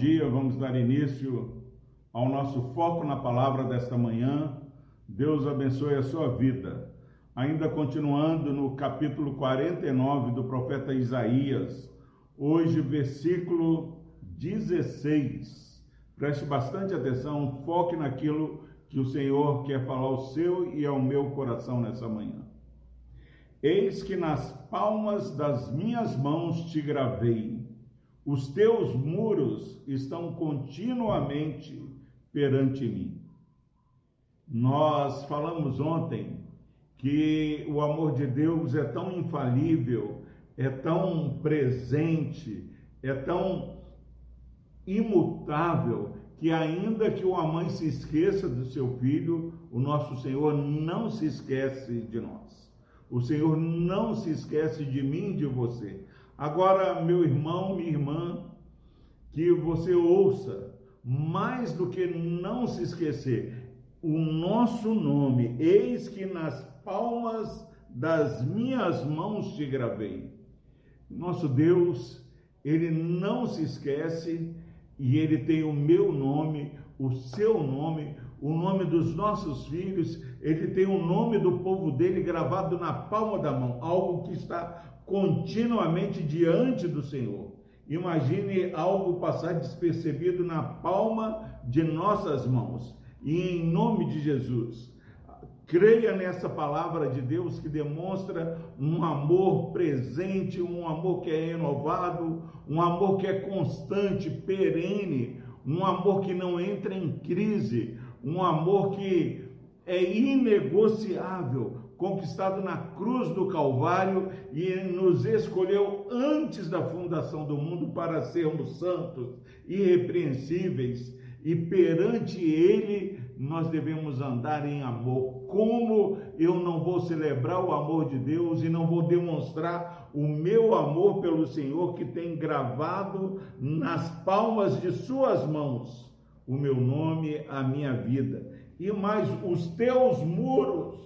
dia. Vamos dar início ao nosso foco na palavra desta manhã. Deus abençoe a sua vida. Ainda continuando no capítulo 49 do profeta Isaías, hoje, versículo 16. Preste bastante atenção, foque naquilo que o Senhor quer falar ao seu e ao meu coração nessa manhã. Eis que nas palmas das minhas mãos te gravei os teus muros estão continuamente perante mim. Nós falamos ontem que o amor de Deus é tão infalível, é tão presente, é tão imutável, que ainda que uma mãe se esqueça do seu filho, o nosso Senhor não se esquece de nós. O Senhor não se esquece de mim e de você. Agora, meu irmão, minha irmã, que você ouça, mais do que não se esquecer, o nosso nome, eis que nas palmas das minhas mãos te gravei. Nosso Deus, ele não se esquece e ele tem o meu nome, o seu nome, o nome dos nossos filhos, ele tem o nome do povo dele gravado na palma da mão, algo que está continuamente diante do Senhor. Imagine algo passar despercebido na palma de nossas mãos. E em nome de Jesus, creia nessa palavra de Deus que demonstra um amor presente, um amor que é renovado, um amor que é constante, perene, um amor que não entra em crise, um amor que é inegociável, conquistado na cruz do Calvário e nos escolheu antes da fundação do mundo para sermos santos, irrepreensíveis e perante Ele nós devemos andar em amor. Como eu não vou celebrar o amor de Deus e não vou demonstrar o meu amor pelo Senhor que tem gravado nas palmas de Suas mãos o meu nome, a minha vida, e mais os teus muros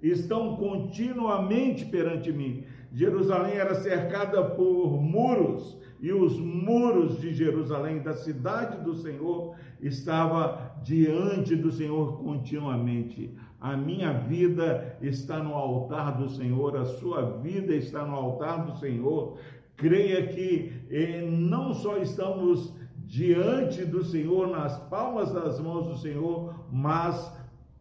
estão continuamente perante mim. Jerusalém era cercada por muros, e os muros de Jerusalém, da cidade do Senhor, estava diante do Senhor continuamente. A minha vida está no altar do Senhor, a sua vida está no altar do Senhor. Creia que eh, não só estamos diante do Senhor, nas palmas das mãos do Senhor, mas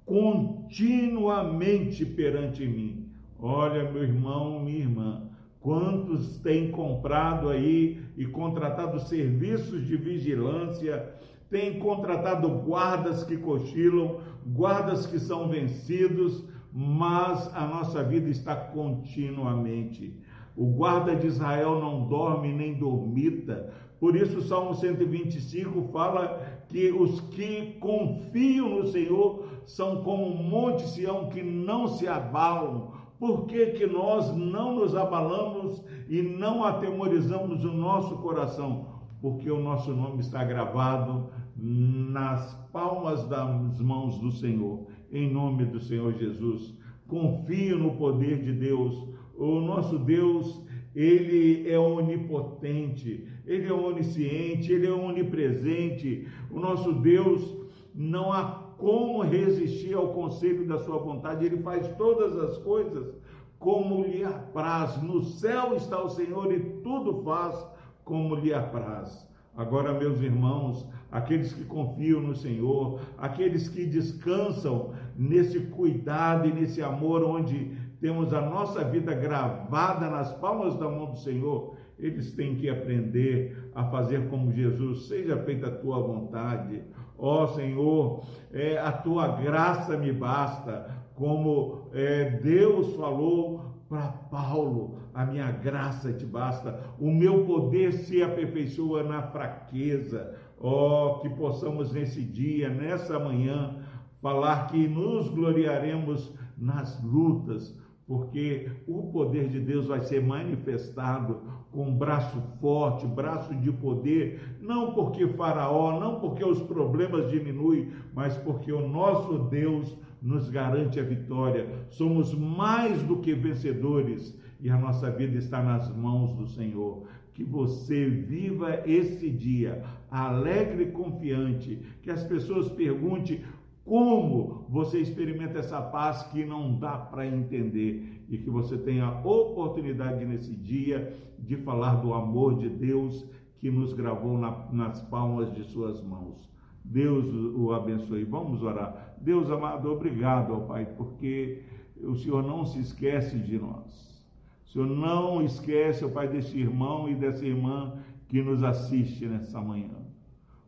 continuamente perante mim. Olha, meu irmão, minha irmã, quantos têm comprado aí e contratado serviços de vigilância, têm contratado guardas que cochilam, guardas que são vencidos, mas a nossa vida está continuamente. O guarda de Israel não dorme nem dormita, por isso, o Salmo 125 fala que os que confiam no Senhor são como um monte Sião que não se abalam. Por que, que nós não nos abalamos e não atemorizamos o nosso coração? Porque o nosso nome está gravado nas palmas das mãos do Senhor, em nome do Senhor Jesus. Confio no poder de Deus. O nosso Deus ele é onipotente, ele é onisciente, ele é onipresente. O nosso Deus não há como resistir ao conselho da sua vontade, ele faz todas as coisas como lhe apraz. No céu está o Senhor e tudo faz como lhe apraz. Agora, meus irmãos, aqueles que confiam no Senhor, aqueles que descansam nesse cuidado e nesse amor onde temos a nossa vida gravada nas palmas da mão do Senhor, eles têm que aprender a fazer como Jesus, seja feita a tua vontade. Ó oh, Senhor, é, a tua graça me basta, como é, Deus falou para Paulo, a minha graça te basta, o meu poder se aperfeiçoa na fraqueza. Ó, oh, que possamos nesse dia, nessa manhã, falar que nos gloriaremos nas lutas, porque o poder de Deus vai ser manifestado com braço forte, braço de poder, não porque Faraó, não porque os problemas diminuem, mas porque o nosso Deus nos garante a vitória. Somos mais do que vencedores e a nossa vida está nas mãos do Senhor. que você viva esse dia alegre e confiante, que as pessoas perguntem como você experimenta essa paz que não dá para entender e que você tenha a oportunidade nesse dia de falar do amor de Deus que nos gravou na, nas palmas de suas mãos. Deus o abençoe. Vamos orar. Deus amado, obrigado, ó Pai, porque o Senhor não se esquece de nós. O Senhor não esquece, ó Pai, desse irmão e dessa irmã que nos assiste nessa manhã.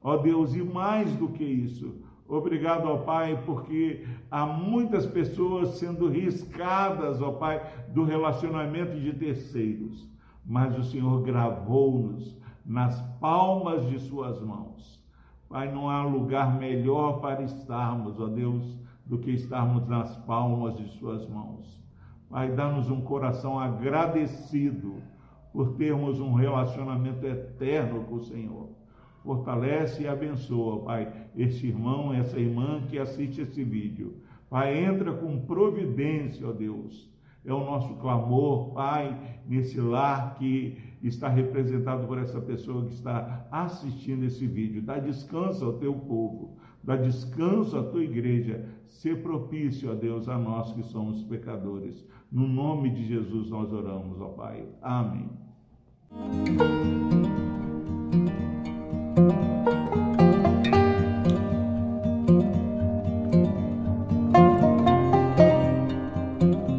Ó Deus, e mais do que isso, Obrigado, ó Pai, porque há muitas pessoas sendo riscadas, ó Pai, do relacionamento de terceiros, mas o Senhor gravou-nos nas palmas de Suas mãos. Pai, não há lugar melhor para estarmos, ó Deus, do que estarmos nas palmas de Suas mãos. Pai, dá-nos um coração agradecido por termos um relacionamento eterno com o Senhor fortalece e abençoa, Pai, esse irmão, essa irmã que assiste esse vídeo. Pai, entra com providência, ó Deus. É o nosso clamor, Pai, nesse lar que está representado por essa pessoa que está assistindo esse vídeo. Dá descanso ao teu povo, dá descanso à tua igreja. Ser propício, ó Deus, a nós que somos pecadores. No nome de Jesus nós oramos, ó Pai. Amém.